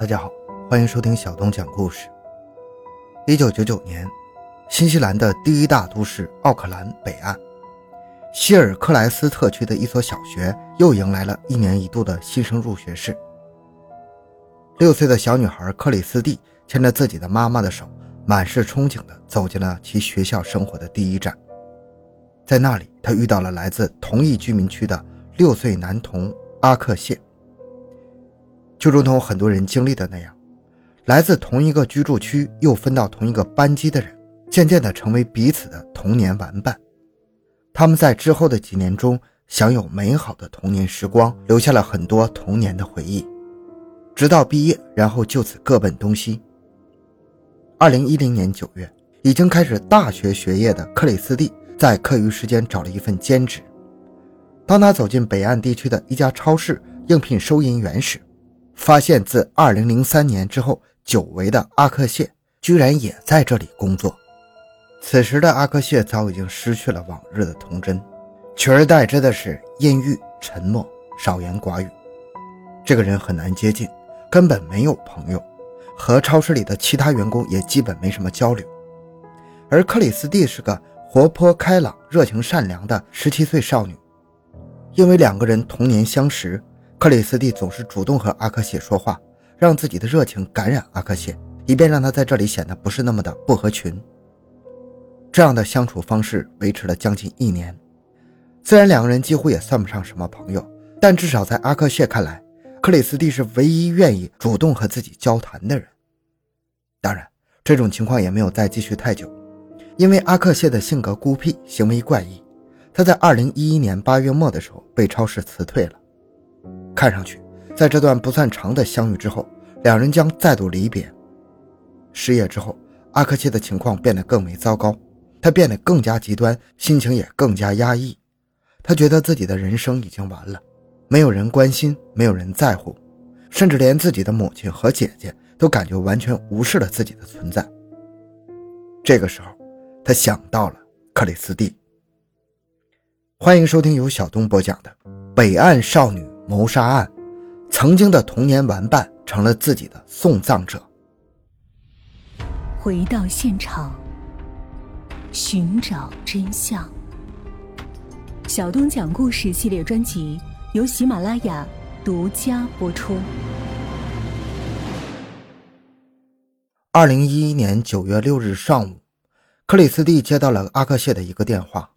大家好，欢迎收听小东讲故事。一九九九年，新西兰的第一大都市奥克兰北岸，希尔克莱斯特区的一所小学又迎来了一年一度的新生入学式。六岁的小女孩克里斯蒂牵着自己的妈妈的手，满是憧憬地走进了其学校生活的第一站。在那里，她遇到了来自同一居民区的六岁男童阿克谢。就如同很多人经历的那样，来自同一个居住区又分到同一个班级的人，渐渐地成为彼此的童年玩伴。他们在之后的几年中享有美好的童年时光，留下了很多童年的回忆，直到毕业，然后就此各奔东西。二零一零年九月，已经开始大学学业的克里斯蒂在课余时间找了一份兼职。当他走进北岸地区的一家超市应聘收银员时，发现自2003年之后久违的阿克谢居然也在这里工作。此时的阿克谢早已经失去了往日的童真，取而代之的是阴郁、沉默、少言寡语。这个人很难接近，根本没有朋友，和超市里的其他员工也基本没什么交流。而克里斯蒂是个活泼开朗、热情善良的17岁少女，因为两个人童年相识。克里斯蒂总是主动和阿克谢说话，让自己的热情感染阿克谢，以便让他在这里显得不是那么的不合群。这样的相处方式维持了将近一年。虽然两个人几乎也算不上什么朋友，但至少在阿克谢看来，克里斯蒂是唯一愿意主动和自己交谈的人。当然，这种情况也没有再继续太久，因为阿克谢的性格孤僻，行为怪异，他在2011年8月末的时候被超市辞退了。看上去，在这段不算长的相遇之后，两人将再度离别。失业之后，阿克谢的情况变得更为糟糕，他变得更加极端，心情也更加压抑。他觉得自己的人生已经完了，没有人关心，没有人在乎，甚至连自己的母亲和姐姐都感觉完全无视了自己的存在。这个时候，他想到了克里斯蒂。欢迎收听由小东播讲的《北岸少女》。谋杀案，曾经的童年玩伴成了自己的送葬者。回到现场，寻找真相。小东讲故事系列专辑由喜马拉雅独家播出。二零一一年九月六日上午，克里斯蒂接到了阿克谢的一个电话。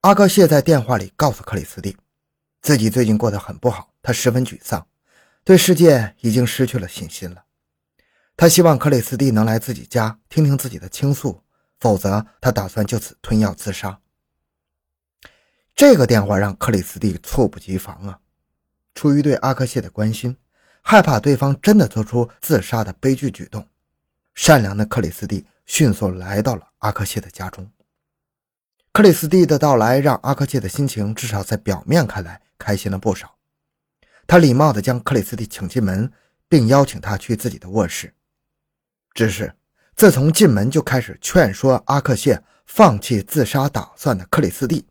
阿克谢在电话里告诉克里斯蒂。自己最近过得很不好，他十分沮丧，对世界已经失去了信心了。他希望克里斯蒂能来自己家听听自己的倾诉，否则他打算就此吞药自杀。这个电话让克里斯蒂猝不及防啊！出于对阿克谢的关心，害怕对方真的做出自杀的悲剧举动，善良的克里斯蒂迅速来到了阿克谢的家中。克里斯蒂的到来让阿克谢的心情至少在表面看来。开心了不少，他礼貌地将克里斯蒂请进门，并邀请他去自己的卧室。只是自从进门就开始劝说阿克谢放弃自杀打算的克里斯蒂，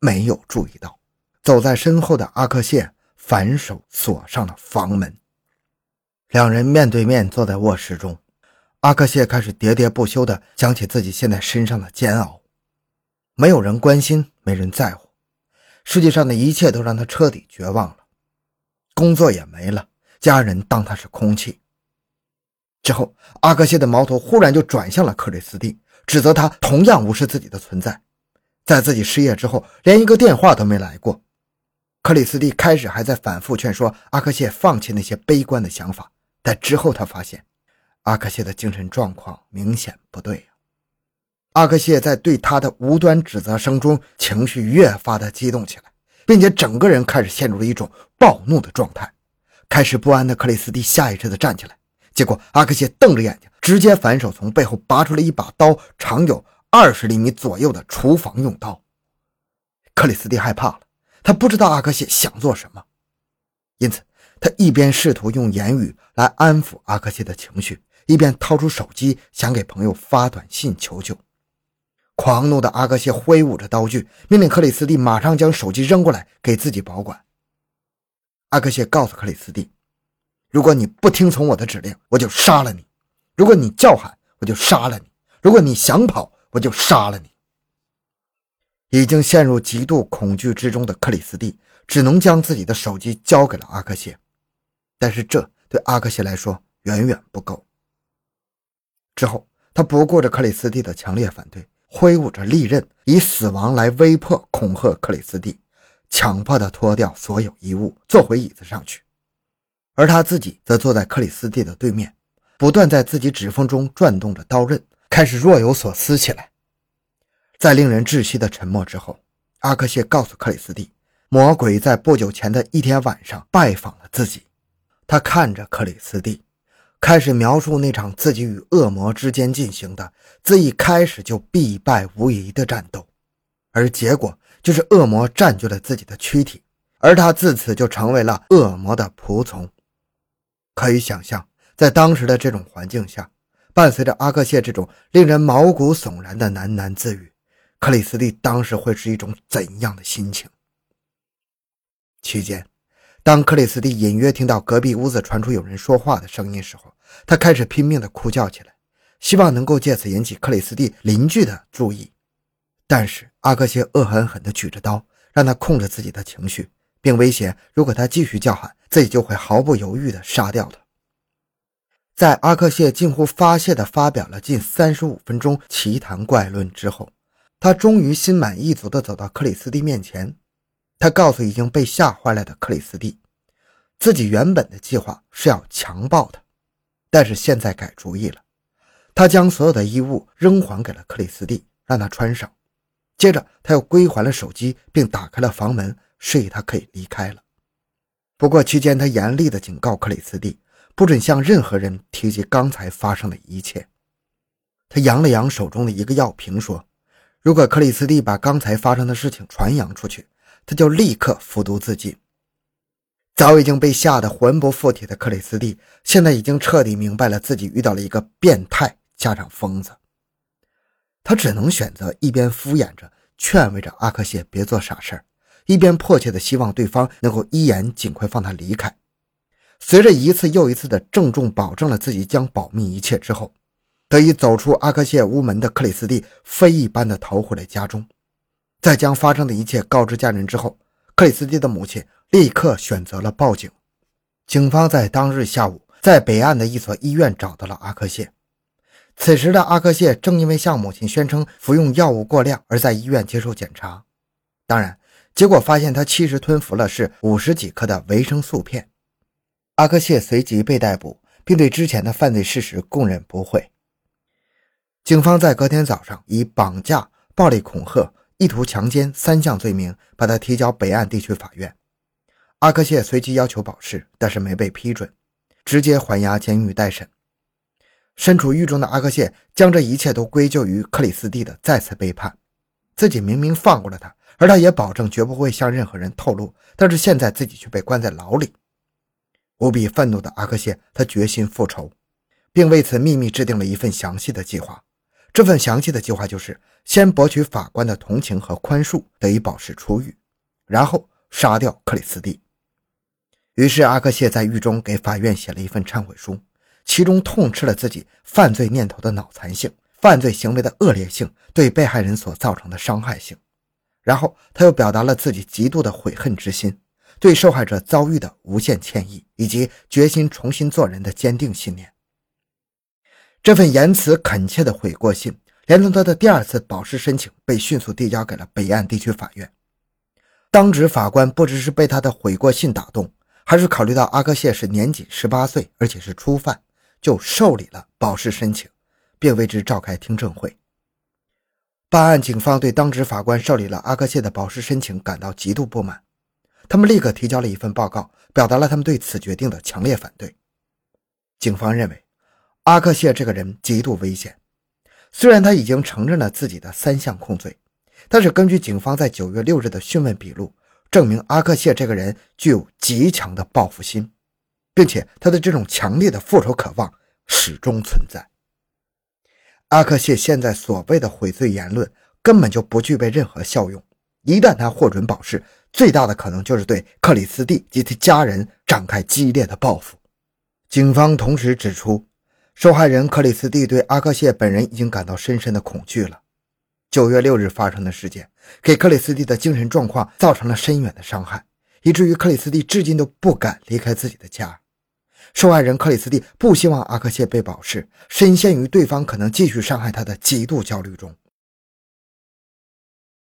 没有注意到走在身后的阿克谢反手锁上了房门。两人面对面坐在卧室中，阿克谢开始喋喋不休地讲起自己现在身上的煎熬，没有人关心，没人在乎。世界上的一切都让他彻底绝望了，工作也没了，家人当他是空气。之后，阿克谢的矛头忽然就转向了克里斯蒂，指责他同样无视自己的存在。在自己失业之后，连一个电话都没来过。克里斯蒂开始还在反复劝说阿克谢放弃那些悲观的想法，但之后他发现，阿克谢的精神状况明显不对。阿克谢在对他的无端指责声中，情绪越发的激动起来，并且整个人开始陷入了一种暴怒的状态。开始不安的克里斯蒂下意识的站起来，结果阿克谢瞪着眼睛，直接反手从背后拔出了一把刀，长有二十厘米左右的厨房用刀。克里斯蒂害怕了，他不知道阿克谢想做什么，因此他一边试图用言语来安抚阿克谢的情绪，一边掏出手机想给朋友发短信求救。狂怒的阿克谢挥舞着刀具，命令克里斯蒂马上将手机扔过来给自己保管。阿克谢告诉克里斯蒂，如果你不听从我的指令，我就杀了你；如果你叫喊，我就杀了你；如果你想跑，我就杀了你。”已经陷入极度恐惧之中的克里斯蒂，只能将自己的手机交给了阿克谢，但是这对阿克谢来说远远不够。之后，他不顾着克里斯蒂的强烈反对，挥舞着利刃，以死亡来威迫、恐吓克里斯蒂，强迫他脱掉所有衣物，坐回椅子上去，而他自己则坐在克里斯蒂的对面，不断在自己指缝中转动着刀刃，开始若有所思起来。在令人窒息的沉默之后，阿克谢告诉克里斯蒂，魔鬼在不久前的一天晚上拜访了自己。他看着克里斯蒂，开始描述那场自己与恶魔之间进行的自一开始就必败无疑的战斗，而结果就是恶魔占据了自己的躯体，而他自此就成为了恶魔的仆从。可以想象，在当时的这种环境下，伴随着阿克谢这种令人毛骨悚然的喃喃自语。克里斯蒂当时会是一种怎样的心情？期间，当克里斯蒂隐约听到隔壁屋子传出有人说话的声音时候，他开始拼命地哭叫起来，希望能够借此引起克里斯蒂邻居的注意。但是阿克谢恶狠狠地举着刀，让他控制自己的情绪，并威胁，如果他继续叫喊，自己就会毫不犹豫地杀掉他。在阿克谢近乎发泄地发表了近三十五分钟奇谈怪论之后。他终于心满意足地走到克里斯蒂面前，他告诉已经被吓坏了的克里斯蒂，自己原本的计划是要强暴他，但是现在改主意了。他将所有的衣物扔还给了克里斯蒂，让他穿上。接着，他又归还了手机，并打开了房门，示意他可以离开了。不过期间，他严厉地警告克里斯蒂，不准向任何人提及刚才发生的一切。他扬了扬手中的一个药瓶，说。如果克里斯蒂把刚才发生的事情传扬出去，他就立刻服毒自尽。早已经被吓得魂不附体的克里斯蒂，现在已经彻底明白了自己遇到了一个变态加上疯子。他只能选择一边敷衍着劝慰着阿克谢别做傻事儿，一边迫切的希望对方能够依言尽快放他离开。随着一次又一次的郑重保证了自己将保密一切之后。得以走出阿克谢屋门的克里斯蒂，飞一般的逃回了家中。在将发生的一切告知家人之后，克里斯蒂的母亲立刻选择了报警。警方在当日下午在北岸的一所医院找到了阿克谢。此时的阿克谢正因为向母亲宣称服用药物过量而在医院接受检查。当然，结果发现他其实吞服了是五十几克的维生素片。阿克谢随即被逮捕，并对之前的犯罪事实供认不讳。警方在隔天早上以绑架、暴力恐吓、意图强奸三项罪名把他提交北岸地区法院。阿克谢随即要求保释，但是没被批准，直接还押监狱待审。身处狱中的阿克谢将这一切都归咎于克里斯蒂的再次背叛。自己明明放过了他，而他也保证绝不会向任何人透露，但是现在自己却被关在牢里。无比愤怒的阿克谢，他决心复仇，并为此秘密制定了一份详细的计划。这份详细的计划就是先博取法官的同情和宽恕，得以保释出狱，然后杀掉克里斯蒂。于是阿克谢在狱中给法院写了一份忏悔书，其中痛斥了自己犯罪念头的脑残性、犯罪行为的恶劣性、对被害人所造成的伤害性。然后他又表达了自己极度的悔恨之心，对受害者遭遇的无限歉意，以及决心重新做人的坚定信念。这份言辞恳切的悔过信，连同他的第二次保释申请，被迅速递交给了北岸地区法院。当值法官不知是被他的悔过信打动，还是考虑到阿克谢是年仅十八岁，而且是初犯，就受理了保释申请，并为之召开听证会。办案警方对当值法官受理了阿克谢的保释申请感到极度不满，他们立刻提交了一份报告，表达了他们对此决定的强烈反对。警方认为。阿克谢这个人极度危险，虽然他已经承认了自己的三项控罪，但是根据警方在九月六日的讯问笔录，证明阿克谢这个人具有极强的报复心，并且他的这种强烈的复仇渴望始终存在。阿克谢现在所谓的悔罪言论根本就不具备任何效用，一旦他获准保释，最大的可能就是对克里斯蒂及其家人展开激烈的报复。警方同时指出，受害人克里斯蒂对阿克谢本人已经感到深深的恐惧了。九月六日发生的事件给克里斯蒂的精神状况造成了深远的伤害，以至于克里斯蒂至今都不敢离开自己的家。受害人克里斯蒂不希望阿克谢被保释，深陷于对方可能继续伤害他的极度焦虑中。